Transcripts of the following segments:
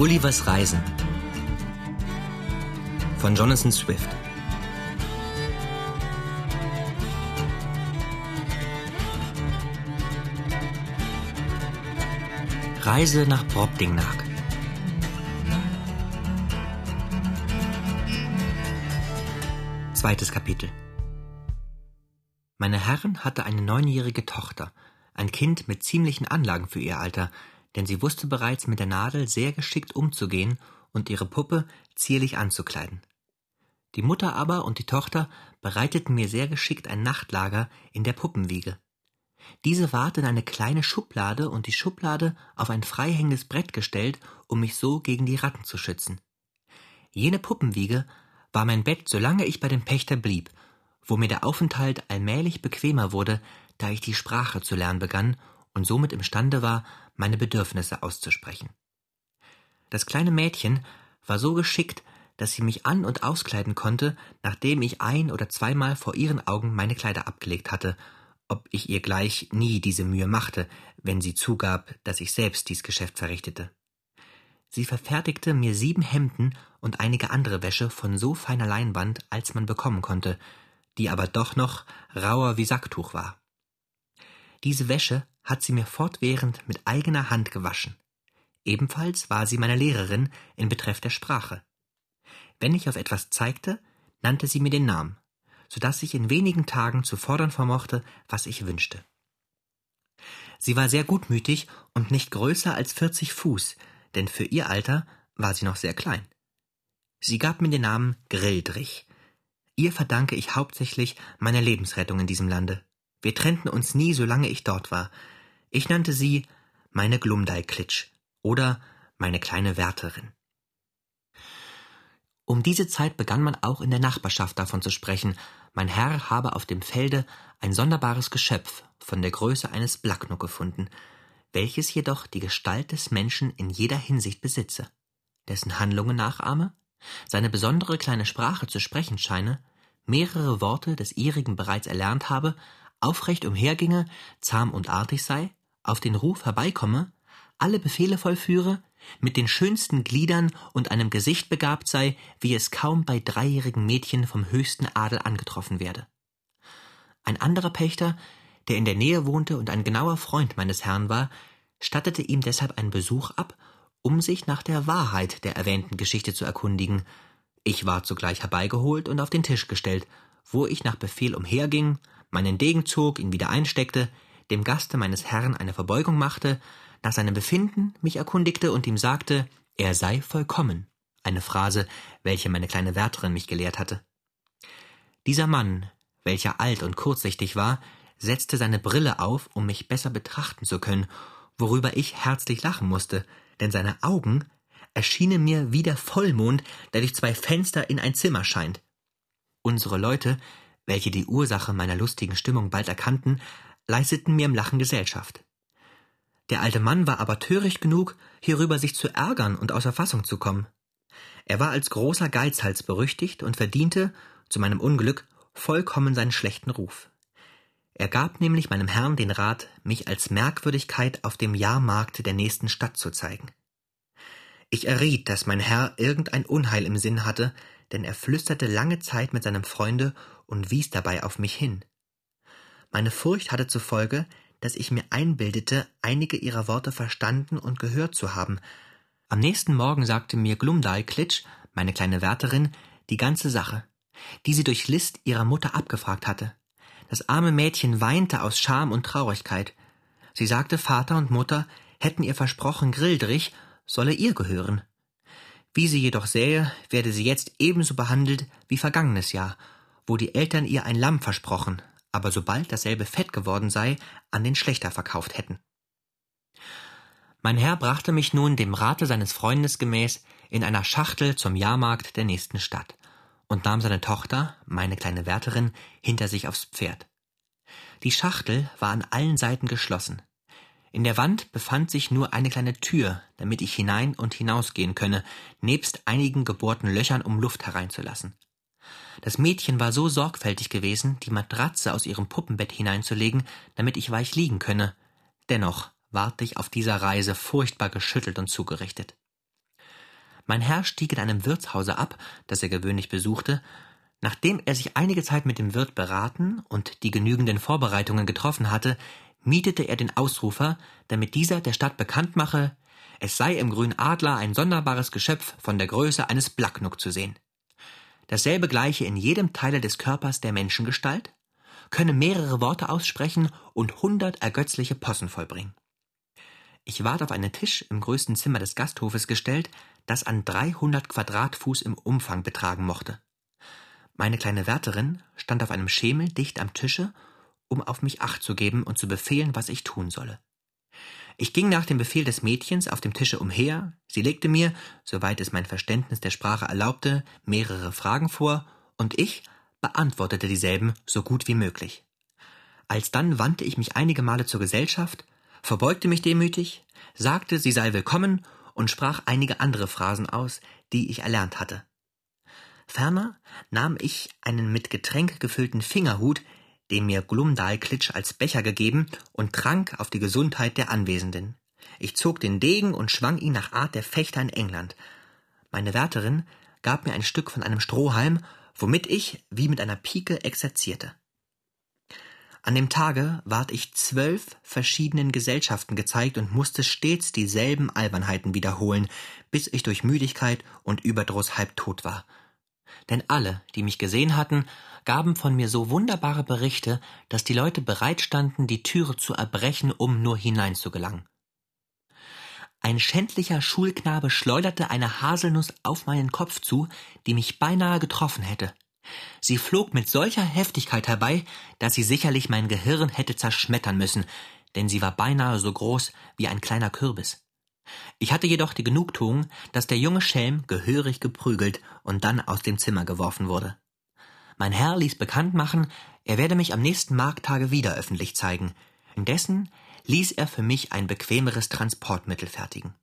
Gullivers Reisen von Jonathan Swift. Reise nach Brobdingnag Zweites Kapitel. Meine Herren hatte eine neunjährige Tochter, ein Kind mit ziemlichen Anlagen für ihr Alter, denn sie wusste bereits mit der Nadel sehr geschickt umzugehen und ihre Puppe zierlich anzukleiden. Die Mutter aber und die Tochter bereiteten mir sehr geschickt ein Nachtlager in der Puppenwiege. Diese ward in eine kleine Schublade und die Schublade auf ein freihängendes Brett gestellt, um mich so gegen die Ratten zu schützen. Jene Puppenwiege war mein Bett, solange ich bei dem Pächter blieb, wo mir der Aufenthalt allmählich bequemer wurde, da ich die Sprache zu lernen begann und somit imstande war, meine Bedürfnisse auszusprechen. Das kleine Mädchen war so geschickt, dass sie mich an und auskleiden konnte, nachdem ich ein oder zweimal vor ihren Augen meine Kleider abgelegt hatte, ob ich ihr gleich nie diese Mühe machte, wenn sie zugab, dass ich selbst dies Geschäft verrichtete. Sie verfertigte mir sieben Hemden und einige andere Wäsche von so feiner Leinwand, als man bekommen konnte, die aber doch noch rauer wie Sacktuch war. Diese Wäsche hat sie mir fortwährend mit eigener Hand gewaschen. Ebenfalls war sie meine Lehrerin in Betreff der Sprache. Wenn ich auf etwas zeigte, nannte sie mir den Namen, so dass ich in wenigen Tagen zu fordern vermochte, was ich wünschte. Sie war sehr gutmütig und nicht größer als vierzig Fuß, denn für ihr Alter war sie noch sehr klein. Sie gab mir den Namen Grildrich. Ihr verdanke ich hauptsächlich meine Lebensrettung in diesem Lande. Wir trennten uns nie, solange ich dort war. Ich nannte sie meine Glumdei-Klitsch oder meine kleine Wärterin. Um diese Zeit begann man auch in der Nachbarschaft davon zu sprechen, mein Herr habe auf dem Felde ein sonderbares Geschöpf von der Größe eines Blacknock gefunden, welches jedoch die Gestalt des Menschen in jeder Hinsicht besitze, dessen Handlungen nachahme, seine besondere kleine Sprache zu sprechen scheine, mehrere Worte des ihrigen bereits erlernt habe, aufrecht umherginge, zahm und artig sei, auf den Ruf herbeikomme, alle Befehle vollführe, mit den schönsten Gliedern und einem Gesicht begabt sei, wie es kaum bei dreijährigen Mädchen vom höchsten Adel angetroffen werde. Ein anderer Pächter, der in der Nähe wohnte und ein genauer Freund meines Herrn war, stattete ihm deshalb einen Besuch ab, um sich nach der Wahrheit der erwähnten Geschichte zu erkundigen. Ich war zugleich herbeigeholt und auf den Tisch gestellt, wo ich nach Befehl umherging, meinen Degen zog, ihn wieder einsteckte, dem Gaste meines Herrn eine Verbeugung machte, nach seinem Befinden mich erkundigte und ihm sagte, er sei vollkommen, eine Phrase, welche meine kleine Wärterin mich gelehrt hatte. Dieser Mann, welcher alt und kurzsichtig war, setzte seine Brille auf, um mich besser betrachten zu können, worüber ich herzlich lachen musste, denn seine Augen erschienen mir wie der Vollmond, der durch zwei Fenster in ein Zimmer scheint. Unsere Leute, welche die Ursache meiner lustigen Stimmung bald erkannten, leisteten mir im Lachen Gesellschaft. Der alte Mann war aber töricht genug, hierüber sich zu ärgern und außer Fassung zu kommen. Er war als großer Geizhals berüchtigt und verdiente, zu meinem Unglück, vollkommen seinen schlechten Ruf. Er gab nämlich meinem Herrn den Rat, mich als Merkwürdigkeit auf dem Jahrmarkt der nächsten Stadt zu zeigen. Ich erriet, dass mein Herr irgendein Unheil im Sinn hatte, denn er flüsterte lange Zeit mit seinem Freunde und wies dabei auf mich hin. Meine Furcht hatte zur Folge, dass ich mir einbildete, einige ihrer Worte verstanden und gehört zu haben. Am nächsten Morgen sagte mir Glumdal Klitsch, meine kleine Wärterin, die ganze Sache, die sie durch List ihrer Mutter abgefragt hatte. Das arme Mädchen weinte aus Scham und Traurigkeit. Sie sagte, Vater und Mutter hätten ihr versprochen, Grildrich solle ihr gehören. Wie sie jedoch sähe, werde sie jetzt ebenso behandelt wie vergangenes Jahr, wo die Eltern ihr ein Lamm versprochen, aber sobald dasselbe fett geworden sei, an den Schlechter verkauft hätten. Mein Herr brachte mich nun dem Rate seines Freundes gemäß in einer Schachtel zum Jahrmarkt der nächsten Stadt und nahm seine Tochter, meine kleine Wärterin, hinter sich aufs Pferd. Die Schachtel war an allen Seiten geschlossen. In der Wand befand sich nur eine kleine Tür, damit ich hinein und hinausgehen könne, nebst einigen gebohrten Löchern, um Luft hereinzulassen. Das Mädchen war so sorgfältig gewesen, die Matratze aus ihrem Puppenbett hineinzulegen, damit ich weich liegen könne. Dennoch ward ich auf dieser Reise furchtbar geschüttelt und zugerichtet. Mein Herr stieg in einem Wirtshause ab, das er gewöhnlich besuchte. Nachdem er sich einige Zeit mit dem Wirt beraten und die genügenden Vorbereitungen getroffen hatte, mietete er den Ausrufer, damit dieser der Stadt bekannt mache, es sei im grünen Adler ein sonderbares Geschöpf von der Größe eines Blacknook zu sehen. Dasselbe gleiche in jedem Teile des Körpers der Menschengestalt, könne mehrere Worte aussprechen und hundert ergötzliche Possen vollbringen. Ich ward auf einen Tisch im größten Zimmer des Gasthofes gestellt, das an dreihundert Quadratfuß im Umfang betragen mochte. Meine kleine Wärterin stand auf einem Schemel dicht am Tische, um auf mich acht zu geben und zu befehlen, was ich tun solle. Ich ging nach dem Befehl des Mädchens auf dem Tische umher, sie legte mir, soweit es mein Verständnis der Sprache erlaubte, mehrere Fragen vor, und ich beantwortete dieselben so gut wie möglich. Alsdann wandte ich mich einige Male zur Gesellschaft, verbeugte mich demütig, sagte, sie sei willkommen und sprach einige andere Phrasen aus, die ich erlernt hatte. Ferner nahm ich einen mit Getränk gefüllten Fingerhut, den mir Glumdalklitsch als Becher gegeben, und trank auf die Gesundheit der Anwesenden. Ich zog den Degen und schwang ihn nach Art der Fechter in England. Meine Wärterin gab mir ein Stück von einem Strohhalm, womit ich wie mit einer Pike exerzierte. An dem Tage ward ich zwölf verschiedenen Gesellschaften gezeigt und musste stets dieselben Albernheiten wiederholen, bis ich durch Müdigkeit und Überdruss halb tot war. Denn alle, die mich gesehen hatten, gaben von mir so wunderbare Berichte, dass die Leute bereit standen, die Türe zu erbrechen, um nur hineinzugelangen. Ein schändlicher Schulknabe schleuderte eine Haselnuss auf meinen Kopf zu, die mich beinahe getroffen hätte. Sie flog mit solcher Heftigkeit herbei, dass sie sicherlich mein Gehirn hätte zerschmettern müssen, denn sie war beinahe so groß wie ein kleiner Kürbis. Ich hatte jedoch die Genugtuung, dass der junge Schelm gehörig geprügelt und dann aus dem Zimmer geworfen wurde. Mein Herr ließ bekannt machen, er werde mich am nächsten Markttage wieder öffentlich zeigen. Indessen ließ er für mich ein bequemeres Transportmittel fertigen.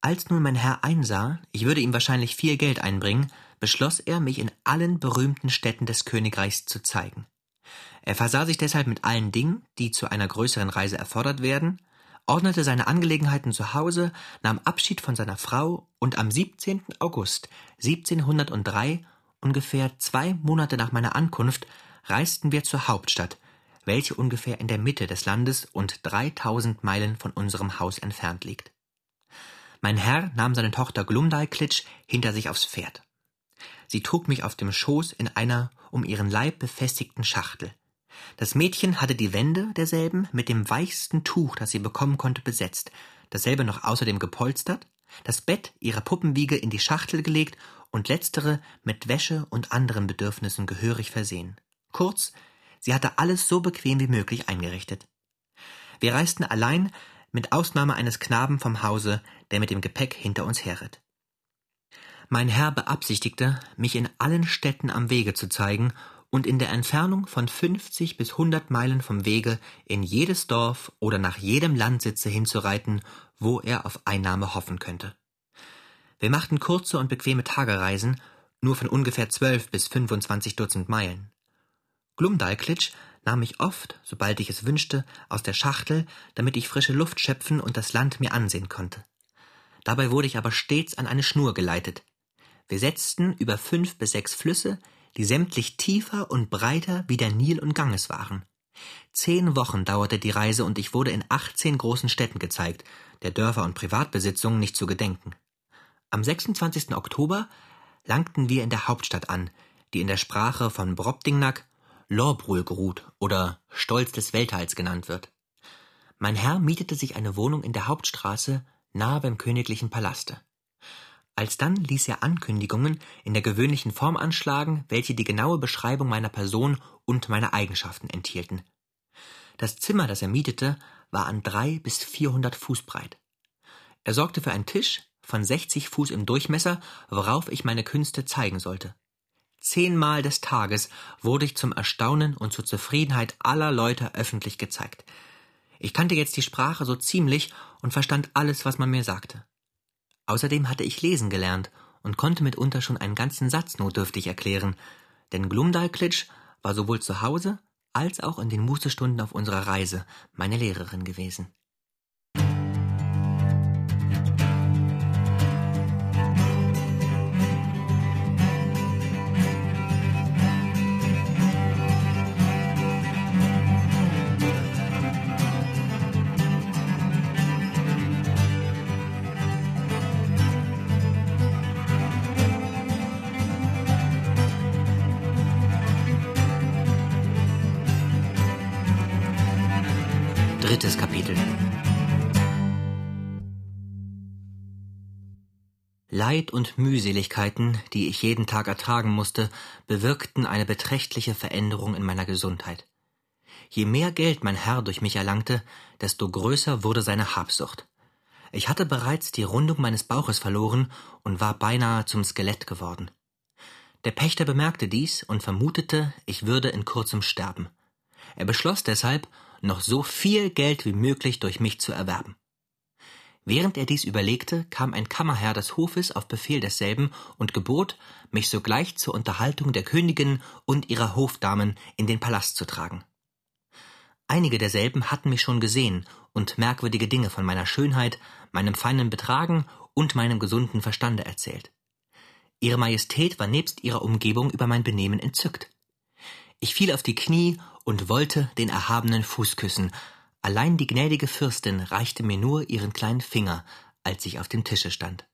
Als nun mein Herr einsah, ich würde ihm wahrscheinlich viel Geld einbringen, beschloss er, mich in allen berühmten Städten des Königreichs zu zeigen. Er versah sich deshalb mit allen Dingen, die zu einer größeren Reise erfordert werden, ordnete seine Angelegenheiten zu Hause, nahm Abschied von seiner Frau und am 17. August 1703, ungefähr zwei Monate nach meiner Ankunft, reisten wir zur Hauptstadt, welche ungefähr in der Mitte des Landes und 3000 Meilen von unserem Haus entfernt liegt. Mein Herr nahm seine Tochter Glumdalklitsch hinter sich aufs Pferd. Sie trug mich auf dem Schoß in einer um ihren Leib befestigten Schachtel. Das Mädchen hatte die Wände derselben mit dem weichsten Tuch, das sie bekommen konnte, besetzt, dasselbe noch außerdem gepolstert, das Bett ihrer Puppenwiege in die Schachtel gelegt und letztere mit Wäsche und anderen Bedürfnissen gehörig versehen. Kurz, sie hatte alles so bequem wie möglich eingerichtet. Wir reisten allein, mit Ausnahme eines Knaben vom Hause, der mit dem Gepäck hinter uns herritt. Mein Herr beabsichtigte, mich in allen Städten am Wege zu zeigen und in der Entfernung von fünfzig bis hundert Meilen vom Wege in jedes Dorf oder nach jedem Landsitze hinzureiten, wo er auf Einnahme hoffen könnte. Wir machten kurze und bequeme Tagereisen, nur von ungefähr zwölf bis fünfundzwanzig Dutzend Meilen. Glumdalklitsch nahm mich oft, sobald ich es wünschte, aus der Schachtel, damit ich frische Luft schöpfen und das Land mir ansehen konnte. Dabei wurde ich aber stets an eine Schnur geleitet, wir setzten über fünf bis sechs Flüsse, die sämtlich tiefer und breiter wie der Nil und Ganges waren. Zehn Wochen dauerte die Reise und ich wurde in achtzehn großen Städten gezeigt, der Dörfer und Privatbesitzungen nicht zu gedenken. Am 26. Oktober langten wir in der Hauptstadt an, die in der Sprache von Brobdingnack Lorbrulgrut oder Stolz des Weltteils genannt wird. Mein Herr mietete sich eine Wohnung in der Hauptstraße nahe beim königlichen Palaste. Alsdann ließ er Ankündigungen in der gewöhnlichen Form anschlagen, welche die genaue Beschreibung meiner Person und meiner Eigenschaften enthielten. Das Zimmer, das er mietete, war an drei bis vierhundert Fuß breit. Er sorgte für einen Tisch von sechzig Fuß im Durchmesser, worauf ich meine Künste zeigen sollte. Zehnmal des Tages wurde ich zum Erstaunen und zur Zufriedenheit aller Leute öffentlich gezeigt. Ich kannte jetzt die Sprache so ziemlich und verstand alles, was man mir sagte. Außerdem hatte ich lesen gelernt und konnte mitunter schon einen ganzen Satz notdürftig erklären, denn Glumdalklitsch war sowohl zu Hause als auch in den Mußestunden auf unserer Reise meine Lehrerin gewesen. Leid und Mühseligkeiten, die ich jeden Tag ertragen musste, bewirkten eine beträchtliche Veränderung in meiner Gesundheit. Je mehr Geld mein Herr durch mich erlangte, desto größer wurde seine Habsucht. Ich hatte bereits die Rundung meines Bauches verloren und war beinahe zum Skelett geworden. Der Pächter bemerkte dies und vermutete, ich würde in kurzem sterben. Er beschloss deshalb, noch so viel Geld wie möglich durch mich zu erwerben. Während er dies überlegte, kam ein Kammerherr des Hofes auf Befehl desselben und gebot, mich sogleich zur Unterhaltung der Königin und ihrer Hofdamen in den Palast zu tragen. Einige derselben hatten mich schon gesehen und merkwürdige Dinge von meiner Schönheit, meinem feinen Betragen und meinem gesunden Verstande erzählt. Ihre Majestät war nebst ihrer Umgebung über mein Benehmen entzückt. Ich fiel auf die Knie und wollte den erhabenen Fuß küssen, Allein die gnädige Fürstin reichte mir nur ihren kleinen Finger, als ich auf dem Tische stand.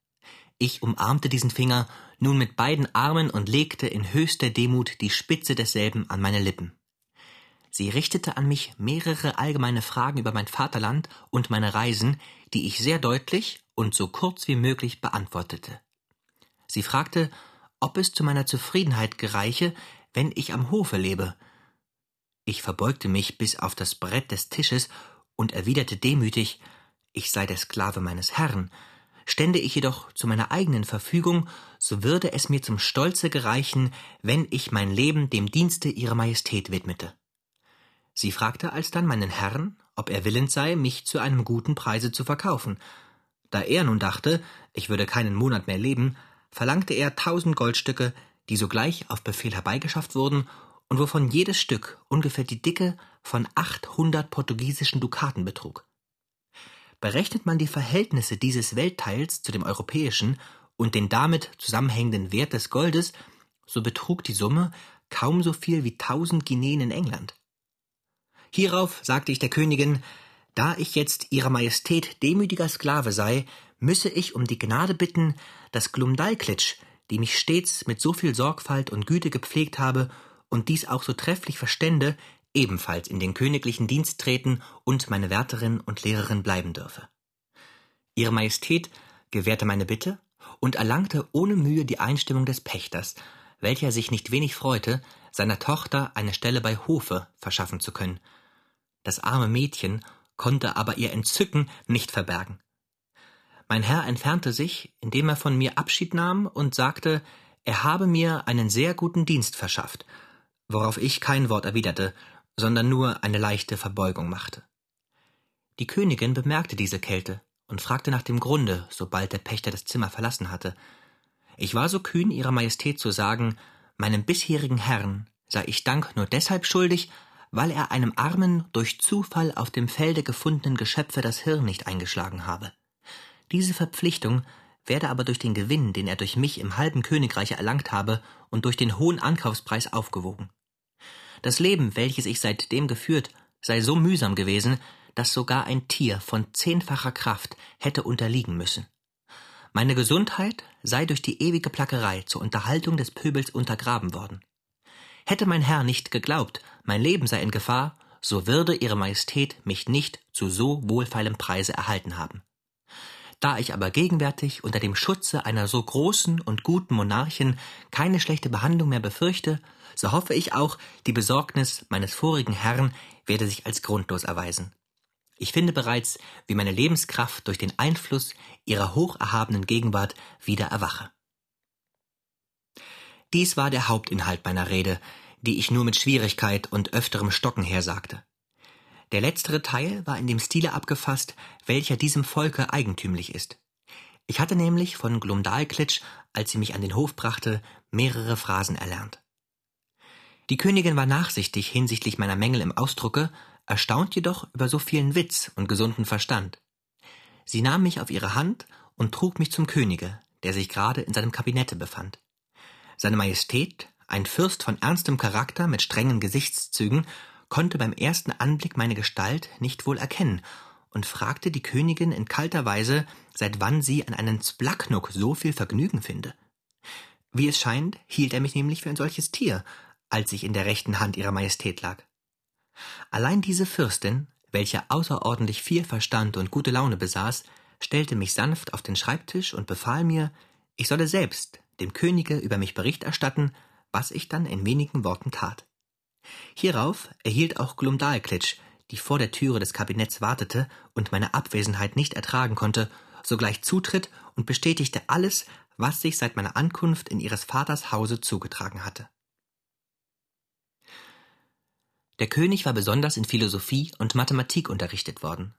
Ich umarmte diesen Finger nun mit beiden Armen und legte in höchster Demut die Spitze desselben an meine Lippen. Sie richtete an mich mehrere allgemeine Fragen über mein Vaterland und meine Reisen, die ich sehr deutlich und so kurz wie möglich beantwortete. Sie fragte, ob es zu meiner Zufriedenheit gereiche, wenn ich am Hofe lebe, ich verbeugte mich bis auf das Brett des Tisches und erwiderte demütig, ich sei der Sklave meines Herrn. Stände ich jedoch zu meiner eigenen Verfügung, so würde es mir zum Stolze gereichen, wenn ich mein Leben dem Dienste ihrer Majestät widmete. Sie fragte alsdann meinen Herrn, ob er willens sei, mich zu einem guten Preise zu verkaufen. Da er nun dachte, ich würde keinen Monat mehr leben, verlangte er tausend Goldstücke, die sogleich auf Befehl herbeigeschafft wurden und wovon jedes Stück ungefähr die Dicke von 800 portugiesischen Dukaten betrug. Berechnet man die Verhältnisse dieses Weltteils zu dem europäischen und den damit zusammenhängenden Wert des Goldes, so betrug die Summe kaum so viel wie tausend Guineen in England. Hierauf sagte ich der Königin, da ich jetzt ihrer Majestät demütiger Sklave sei, müsse ich um die Gnade bitten, dass Glumdalklitsch, die mich stets mit so viel Sorgfalt und Güte gepflegt habe und dies auch so trefflich verstände, ebenfalls in den königlichen Dienst treten und meine Wärterin und Lehrerin bleiben dürfe. Ihre Majestät gewährte meine Bitte und erlangte ohne Mühe die Einstimmung des Pächters, welcher sich nicht wenig freute, seiner Tochter eine Stelle bei Hofe verschaffen zu können. Das arme Mädchen konnte aber ihr Entzücken nicht verbergen. Mein Herr entfernte sich, indem er von mir Abschied nahm und sagte, er habe mir einen sehr guten Dienst verschafft worauf ich kein Wort erwiderte, sondern nur eine leichte Verbeugung machte. Die Königin bemerkte diese Kälte und fragte nach dem Grunde, sobald der Pächter das Zimmer verlassen hatte. Ich war so kühn, Ihrer Majestät zu sagen, meinem bisherigen Herrn sei ich Dank nur deshalb schuldig, weil er einem armen, durch Zufall auf dem Felde gefundenen Geschöpfe das Hirn nicht eingeschlagen habe. Diese Verpflichtung werde aber durch den Gewinn, den er durch mich im halben Königreiche erlangt habe, und durch den hohen Ankaufspreis aufgewogen. Das Leben, welches ich seitdem geführt, sei so mühsam gewesen, dass sogar ein Tier von zehnfacher Kraft hätte unterliegen müssen. Meine Gesundheit sei durch die ewige Plackerei zur Unterhaltung des Pöbels untergraben worden. Hätte mein Herr nicht geglaubt, mein Leben sei in Gefahr, so würde Ihre Majestät mich nicht zu so wohlfeilem Preise erhalten haben. Da ich aber gegenwärtig unter dem Schutze einer so großen und guten Monarchin keine schlechte Behandlung mehr befürchte, so hoffe ich auch, die Besorgnis meines vorigen Herrn werde sich als grundlos erweisen. Ich finde bereits, wie meine Lebenskraft durch den Einfluss ihrer hocherhabenen Gegenwart wieder erwache. Dies war der Hauptinhalt meiner Rede, die ich nur mit Schwierigkeit und öfterem Stocken hersagte. Der letztere Teil war in dem Stile abgefasst, welcher diesem Volke eigentümlich ist. Ich hatte nämlich von Glumdalklitsch, als sie mich an den Hof brachte, mehrere Phrasen erlernt. Die Königin war nachsichtig hinsichtlich meiner Mängel im Ausdrucke, erstaunt jedoch über so vielen Witz und gesunden Verstand. Sie nahm mich auf ihre Hand und trug mich zum Könige, der sich gerade in seinem Kabinette befand. Seine Majestät, ein Fürst von ernstem Charakter mit strengen Gesichtszügen, konnte beim ersten Anblick meine Gestalt nicht wohl erkennen und fragte die Königin in kalter Weise, seit wann sie an einem Splaknuk so viel Vergnügen finde. Wie es scheint, hielt er mich nämlich für ein solches Tier als ich in der rechten Hand ihrer Majestät lag. Allein diese Fürstin, welcher außerordentlich viel Verstand und gute Laune besaß, stellte mich sanft auf den Schreibtisch und befahl mir, ich solle selbst dem Könige über mich Bericht erstatten, was ich dann in wenigen Worten tat. Hierauf erhielt auch Glumdalklitsch, die vor der Türe des Kabinetts wartete und meine Abwesenheit nicht ertragen konnte, sogleich Zutritt und bestätigte alles, was sich seit meiner Ankunft in ihres Vaters Hause zugetragen hatte. Der König war besonders in Philosophie und Mathematik unterrichtet worden.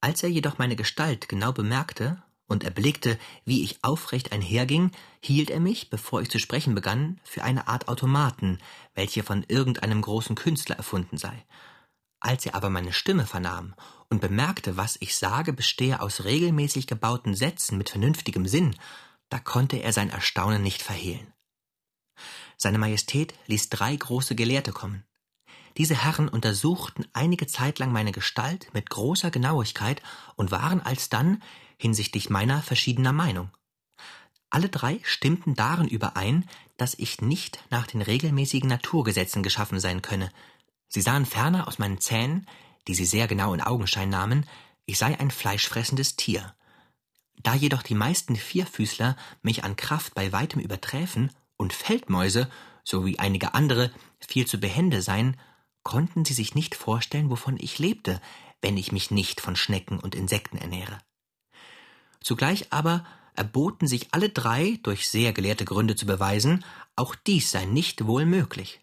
Als er jedoch meine Gestalt genau bemerkte und erblickte, wie ich aufrecht einherging, hielt er mich, bevor ich zu sprechen begann, für eine Art Automaten, welche von irgendeinem großen Künstler erfunden sei. Als er aber meine Stimme vernahm und bemerkte, was ich sage, bestehe aus regelmäßig gebauten Sätzen mit vernünftigem Sinn, da konnte er sein Erstaunen nicht verhehlen. Seine Majestät ließ drei große Gelehrte kommen. Diese Herren untersuchten einige Zeit lang meine Gestalt mit großer Genauigkeit und waren alsdann hinsichtlich meiner verschiedener Meinung. Alle drei stimmten darin überein, dass ich nicht nach den regelmäßigen Naturgesetzen geschaffen sein könne. Sie sahen ferner aus meinen Zähnen, die sie sehr genau in Augenschein nahmen, ich sei ein fleischfressendes Tier. Da jedoch die meisten Vierfüßler mich an Kraft bei weitem überträfen und Feldmäuse, sowie einige andere, viel zu behende seien, konnten sie sich nicht vorstellen, wovon ich lebte, wenn ich mich nicht von Schnecken und Insekten ernähre. Zugleich aber erboten sich alle drei, durch sehr gelehrte Gründe zu beweisen, auch dies sei nicht wohl möglich.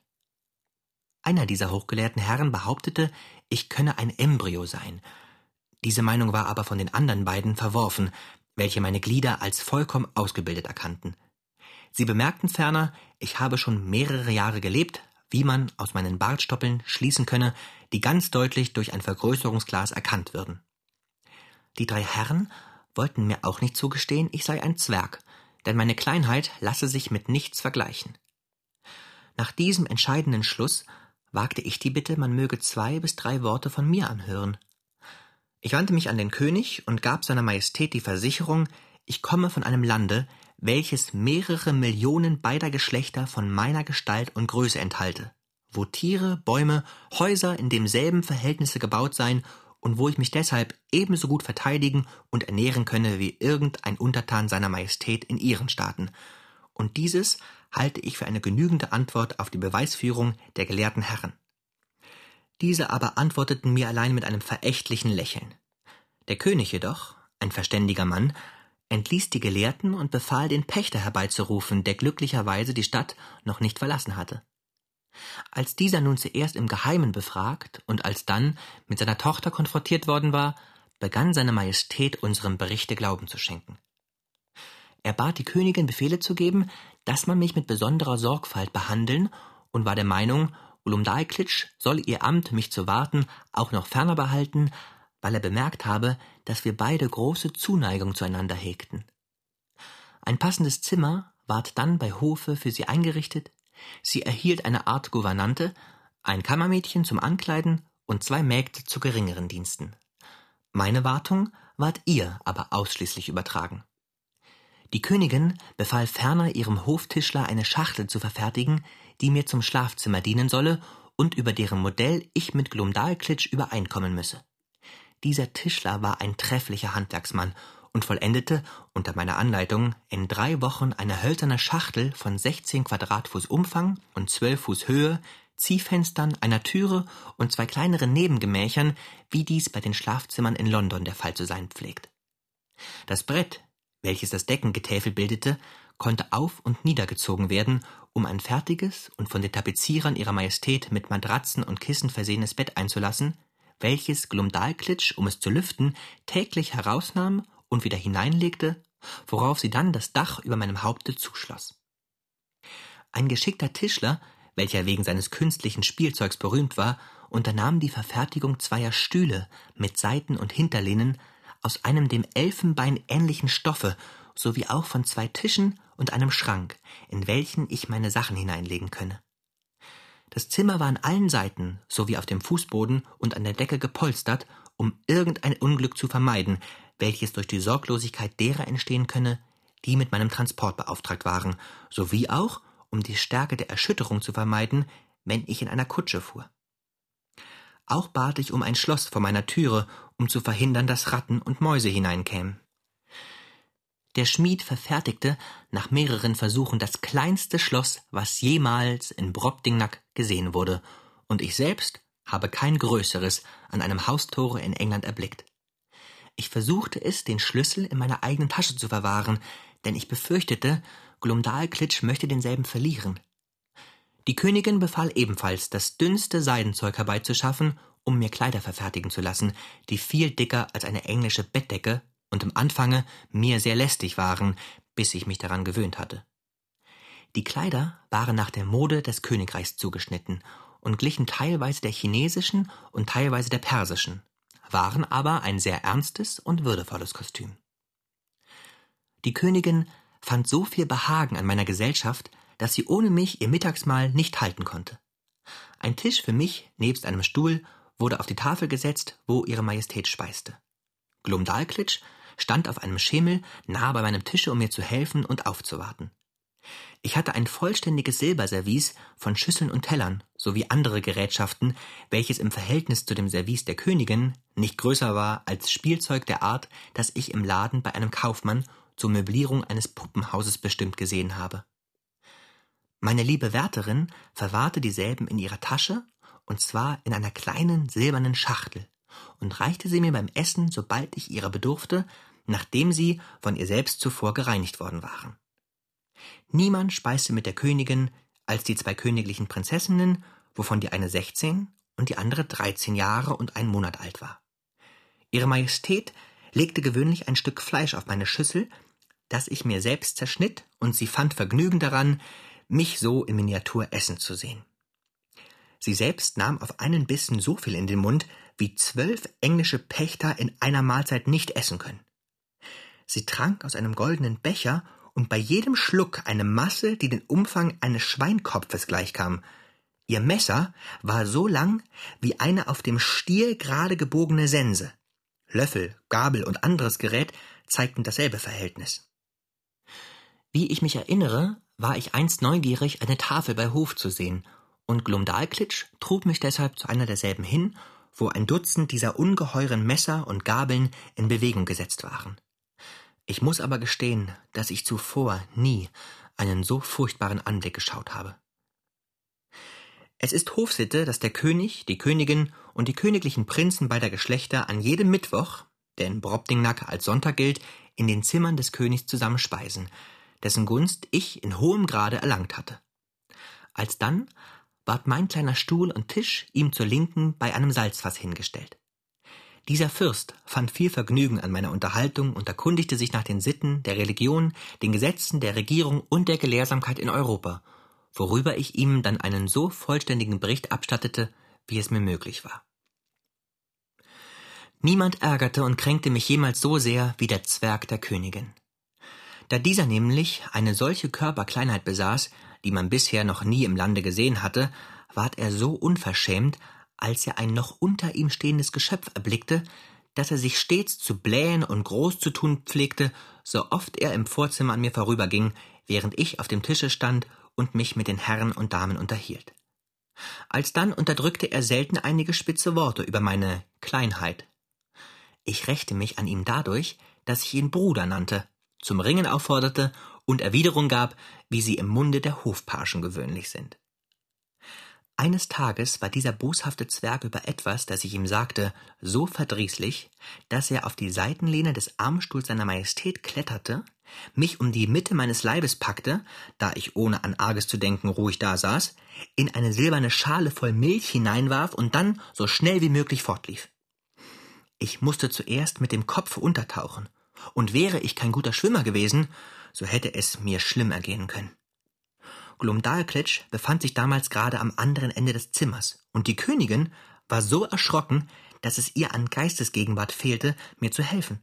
Einer dieser hochgelehrten Herren behauptete, ich könne ein Embryo sein. Diese Meinung war aber von den anderen beiden verworfen, welche meine Glieder als vollkommen ausgebildet erkannten. Sie bemerkten ferner, ich habe schon mehrere Jahre gelebt, wie man aus meinen Bartstoppeln schließen könne, die ganz deutlich durch ein Vergrößerungsglas erkannt würden. Die drei Herren wollten mir auch nicht zugestehen, ich sei ein Zwerg, denn meine Kleinheit lasse sich mit nichts vergleichen. Nach diesem entscheidenden Schluss wagte ich die Bitte, man möge zwei bis drei Worte von mir anhören. Ich wandte mich an den König und gab seiner Majestät die Versicherung, ich komme von einem Lande, welches mehrere Millionen beider Geschlechter von meiner Gestalt und Größe enthalte, wo Tiere, Bäume, Häuser in demselben Verhältnisse gebaut seien und wo ich mich deshalb ebenso gut verteidigen und ernähren könne wie irgendein Untertan seiner Majestät in ihren Staaten. Und dieses halte ich für eine genügende Antwort auf die Beweisführung der gelehrten Herren. Diese aber antworteten mir allein mit einem verächtlichen Lächeln. Der König jedoch, ein verständiger Mann, entließ die Gelehrten und befahl, den Pächter herbeizurufen, der glücklicherweise die Stadt noch nicht verlassen hatte. Als dieser nun zuerst im Geheimen befragt und alsdann mit seiner Tochter konfrontiert worden war, begann seine Majestät unserem Berichte Glauben zu schenken. Er bat die Königin Befehle zu geben, dass man mich mit besonderer Sorgfalt behandeln und war der Meinung, Ulumdaiklitsch solle ihr Amt, mich zu warten, auch noch ferner behalten, weil er bemerkt habe, dass wir beide große Zuneigung zueinander hegten. Ein passendes Zimmer ward dann bei Hofe für sie eingerichtet, sie erhielt eine Art Gouvernante, ein Kammermädchen zum Ankleiden und zwei Mägde zu geringeren Diensten. Meine Wartung ward ihr aber ausschließlich übertragen. Die Königin befahl ferner ihrem Hoftischler eine Schachtel zu verfertigen, die mir zum Schlafzimmer dienen solle und über deren Modell ich mit Glumdalklitsch übereinkommen müsse. Dieser Tischler war ein trefflicher Handwerksmann und vollendete unter meiner Anleitung in drei Wochen eine hölzerne Schachtel von 16 Quadratfuß Umfang und 12 Fuß Höhe, Ziehfenstern, einer Türe und zwei kleineren Nebengemächern, wie dies bei den Schlafzimmern in London der Fall zu sein pflegt. Das Brett, welches das Deckengetäfel bildete, konnte auf und niedergezogen werden, um ein fertiges und von den Tapezierern ihrer Majestät mit Matratzen und Kissen versehenes Bett einzulassen, welches Glumdalklitsch, um es zu lüften, täglich herausnahm und wieder hineinlegte, worauf sie dann das Dach über meinem Haupte zuschloss. Ein geschickter Tischler, welcher wegen seines künstlichen Spielzeugs berühmt war, unternahm die Verfertigung zweier Stühle mit Seiten und Hinterlehnen aus einem dem Elfenbein ähnlichen Stoffe sowie auch von zwei Tischen und einem Schrank, in welchen ich meine Sachen hineinlegen könne. Das Zimmer war an allen Seiten sowie auf dem Fußboden und an der Decke gepolstert, um irgendein Unglück zu vermeiden, welches durch die Sorglosigkeit derer entstehen könne, die mit meinem Transport beauftragt waren, sowie auch, um die Stärke der Erschütterung zu vermeiden, wenn ich in einer Kutsche fuhr. Auch bat ich um ein Schloss vor meiner Türe, um zu verhindern, dass Ratten und Mäuse hineinkämen. Der Schmied verfertigte nach mehreren Versuchen das kleinste Schloss, was jemals in Brobdingnack gesehen wurde, und ich selbst habe kein größeres an einem Haustore in England erblickt. Ich versuchte es, den Schlüssel in meiner eigenen Tasche zu verwahren, denn ich befürchtete, Glumdalklitsch möchte denselben verlieren. Die Königin befahl ebenfalls, das dünnste Seidenzeug herbeizuschaffen, um mir Kleider verfertigen zu lassen, die viel dicker als eine englische Bettdecke und im Anfange mir sehr lästig waren, bis ich mich daran gewöhnt hatte. Die Kleider waren nach der Mode des Königreichs zugeschnitten und glichen teilweise der chinesischen und teilweise der persischen, waren aber ein sehr ernstes und würdevolles Kostüm. Die Königin fand so viel Behagen an meiner Gesellschaft, dass sie ohne mich ihr Mittagsmahl nicht halten konnte. Ein Tisch für mich nebst einem Stuhl wurde auf die Tafel gesetzt, wo ihre Majestät speiste. Glumdalklitsch stand auf einem Schemel nahe bei meinem Tische, um mir zu helfen und aufzuwarten. Ich hatte ein vollständiges Silberservice von Schüsseln und Tellern sowie andere Gerätschaften, welches im Verhältnis zu dem Service der Königin nicht größer war als Spielzeug der Art, das ich im Laden bei einem Kaufmann zur Möblierung eines Puppenhauses bestimmt gesehen habe. Meine liebe Wärterin verwahrte dieselben in ihrer Tasche, und zwar in einer kleinen silbernen Schachtel, und reichte sie mir beim Essen, sobald ich ihrer bedurfte, nachdem sie von ihr selbst zuvor gereinigt worden waren. Niemand speiste mit der Königin als die zwei königlichen Prinzessinnen, wovon die eine sechzehn und die andere dreizehn Jahre und ein Monat alt war. Ihre Majestät legte gewöhnlich ein Stück Fleisch auf meine Schüssel, das ich mir selbst zerschnitt, und sie fand Vergnügen daran, mich so in Miniatur essen zu sehen. Sie selbst nahm auf einen Bissen so viel in den Mund, wie zwölf englische Pächter in einer Mahlzeit nicht essen können. Sie trank aus einem goldenen Becher und bei jedem Schluck eine Masse, die den Umfang eines Schweinkopfes gleichkam. Ihr Messer war so lang wie eine auf dem Stiel gerade gebogene Sense. Löffel, Gabel und anderes Gerät zeigten dasselbe Verhältnis. Wie ich mich erinnere, war ich einst neugierig, eine Tafel bei Hof zu sehen, und Glumdalklitsch trug mich deshalb zu einer derselben hin, wo ein Dutzend dieser ungeheuren Messer und Gabeln in Bewegung gesetzt waren. Ich muss aber gestehen, dass ich zuvor nie einen so furchtbaren Anblick geschaut habe. Es ist Hofsitte, dass der König, die Königin und die königlichen Prinzen beider Geschlechter an jedem Mittwoch, der in Brobdingnack als Sonntag gilt, in den Zimmern des Königs zusammenspeisen, dessen Gunst ich in hohem Grade erlangt hatte. Alsdann ward mein kleiner Stuhl und Tisch ihm zur Linken bei einem Salzfass hingestellt. Dieser Fürst fand viel Vergnügen an meiner Unterhaltung und erkundigte sich nach den Sitten, der Religion, den Gesetzen, der Regierung und der Gelehrsamkeit in Europa, worüber ich ihm dann einen so vollständigen Bericht abstattete, wie es mir möglich war. Niemand ärgerte und kränkte mich jemals so sehr wie der Zwerg der Königin. Da dieser nämlich eine solche Körperkleinheit besaß, die man bisher noch nie im Lande gesehen hatte, ward er so unverschämt, als er ein noch unter ihm stehendes Geschöpf erblickte, dass er sich stets zu blähen und groß zu tun pflegte, so oft er im Vorzimmer an mir vorüberging, während ich auf dem Tische stand und mich mit den Herren und Damen unterhielt. Alsdann unterdrückte er selten einige spitze Worte über meine Kleinheit. Ich rächte mich an ihm dadurch, dass ich ihn Bruder nannte, zum Ringen aufforderte und Erwiderung gab, wie sie im Munde der Hofpagen gewöhnlich sind. Eines Tages war dieser boshafte Zwerg über etwas, das ich ihm sagte, so verdrießlich, dass er auf die Seitenlehne des Armstuhls seiner Majestät kletterte, mich um die Mitte meines Leibes packte, da ich ohne an Arges zu denken ruhig dasaß, in eine silberne Schale voll Milch hineinwarf und dann so schnell wie möglich fortlief. Ich musste zuerst mit dem Kopf untertauchen, und wäre ich kein guter Schwimmer gewesen, so hätte es mir schlimm ergehen können. Glumdalklitsch befand sich damals gerade am anderen Ende des Zimmers, und die Königin war so erschrocken, dass es ihr an Geistesgegenwart fehlte, mir zu helfen.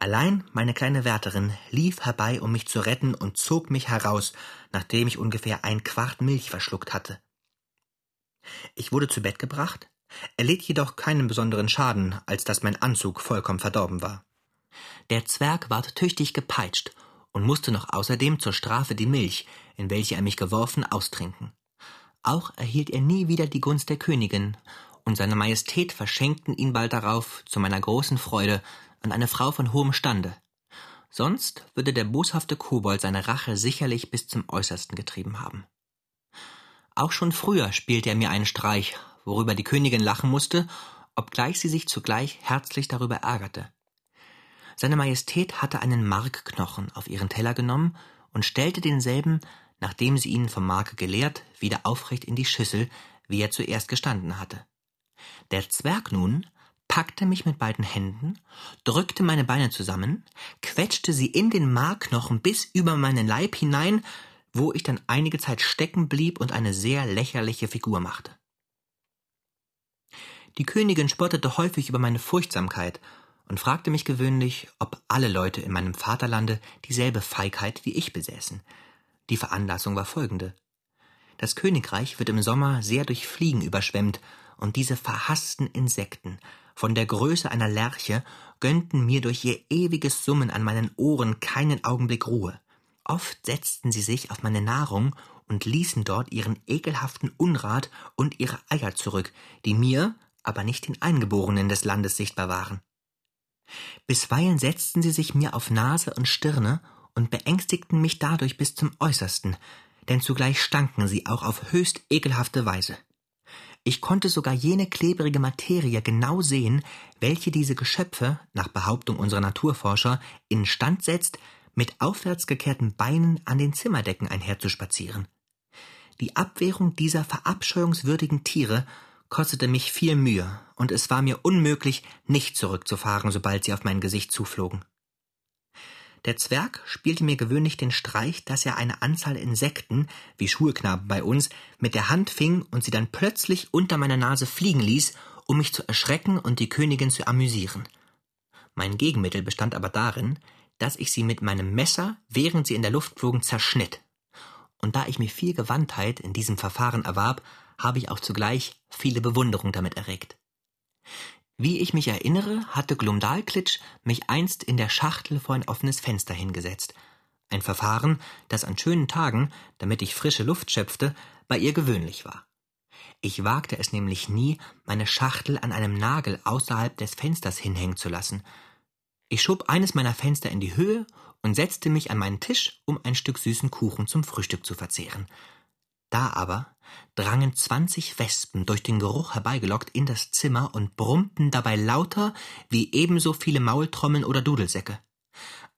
Allein meine kleine Wärterin lief herbei, um mich zu retten, und zog mich heraus, nachdem ich ungefähr ein Quart Milch verschluckt hatte. Ich wurde zu Bett gebracht, erlitt jedoch keinen besonderen Schaden, als dass mein Anzug vollkommen verdorben war. Der Zwerg ward tüchtig gepeitscht und musste noch außerdem zur Strafe die Milch, in welche er mich geworfen, austrinken. Auch erhielt er nie wieder die Gunst der Königin, und seine Majestät verschenkten ihn bald darauf, zu meiner großen Freude, an eine Frau von hohem Stande. Sonst würde der boshafte Kobold seine Rache sicherlich bis zum Äußersten getrieben haben. Auch schon früher spielte er mir einen Streich, worüber die Königin lachen musste, obgleich sie sich zugleich herzlich darüber ärgerte. Seine Majestät hatte einen Markknochen auf ihren Teller genommen und stellte denselben, nachdem sie ihn vom Marke geleert, wieder aufrecht in die Schüssel, wie er zuerst gestanden hatte. Der Zwerg nun packte mich mit beiden Händen, drückte meine Beine zusammen, quetschte sie in den Markknochen bis über meinen Leib hinein wo ich dann einige Zeit stecken blieb und eine sehr lächerliche Figur machte. Die Königin spottete häufig über meine Furchtsamkeit und fragte mich gewöhnlich, ob alle Leute in meinem Vaterlande dieselbe Feigheit wie ich besäßen. Die Veranlassung war folgende. Das Königreich wird im Sommer sehr durch Fliegen überschwemmt, und diese verhassten Insekten, von der Größe einer Lerche, gönnten mir durch ihr ewiges Summen an meinen Ohren keinen Augenblick Ruhe. Oft setzten sie sich auf meine Nahrung und ließen dort ihren ekelhaften Unrat und ihre Eier zurück, die mir, aber nicht den Eingeborenen des Landes sichtbar waren. Bisweilen setzten sie sich mir auf Nase und Stirne und beängstigten mich dadurch bis zum Äußersten, denn zugleich stanken sie auch auf höchst ekelhafte Weise. Ich konnte sogar jene klebrige Materie genau sehen, welche diese Geschöpfe, nach Behauptung unserer Naturforscher, instand setzt, mit aufwärts gekehrten Beinen an den Zimmerdecken einherzuspazieren. Die Abwehrung dieser verabscheuungswürdigen Tiere kostete mich viel Mühe, und es war mir unmöglich, nicht zurückzufahren, sobald sie auf mein Gesicht zuflogen. Der Zwerg spielte mir gewöhnlich den Streich, dass er eine Anzahl Insekten, wie Schulknaben bei uns, mit der Hand fing und sie dann plötzlich unter meiner Nase fliegen ließ, um mich zu erschrecken und die Königin zu amüsieren. Mein Gegenmittel bestand aber darin, dass ich sie mit meinem Messer, während sie in der Luft flogen, zerschnitt. Und da ich mir viel Gewandtheit in diesem Verfahren erwarb, habe ich auch zugleich viele Bewunderung damit erregt. Wie ich mich erinnere, hatte Glumdalklitsch mich einst in der Schachtel vor ein offenes Fenster hingesetzt. Ein Verfahren, das an schönen Tagen, damit ich frische Luft schöpfte, bei ihr gewöhnlich war. Ich wagte es nämlich nie, meine Schachtel an einem Nagel außerhalb des Fensters hinhängen zu lassen, ich schob eines meiner Fenster in die Höhe und setzte mich an meinen Tisch, um ein Stück süßen Kuchen zum Frühstück zu verzehren. Da aber drangen zwanzig Wespen durch den Geruch herbeigelockt in das Zimmer und brummten dabei lauter wie ebenso viele Maultrommeln oder Dudelsäcke.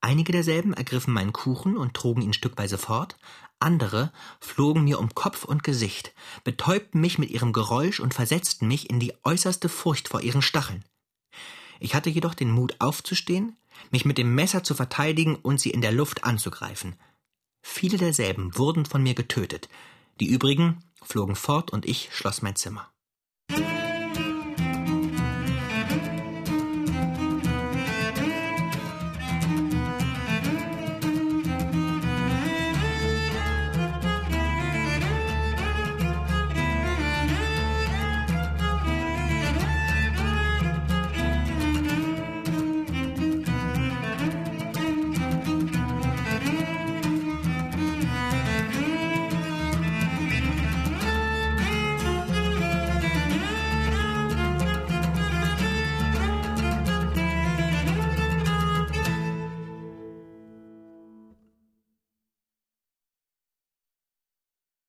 Einige derselben ergriffen meinen Kuchen und trugen ihn stückweise fort, andere flogen mir um Kopf und Gesicht, betäubten mich mit ihrem Geräusch und versetzten mich in die äußerste Furcht vor ihren Stacheln. Ich hatte jedoch den Mut aufzustehen, mich mit dem Messer zu verteidigen und sie in der Luft anzugreifen. Viele derselben wurden von mir getötet, die übrigen flogen fort und ich schloss mein Zimmer.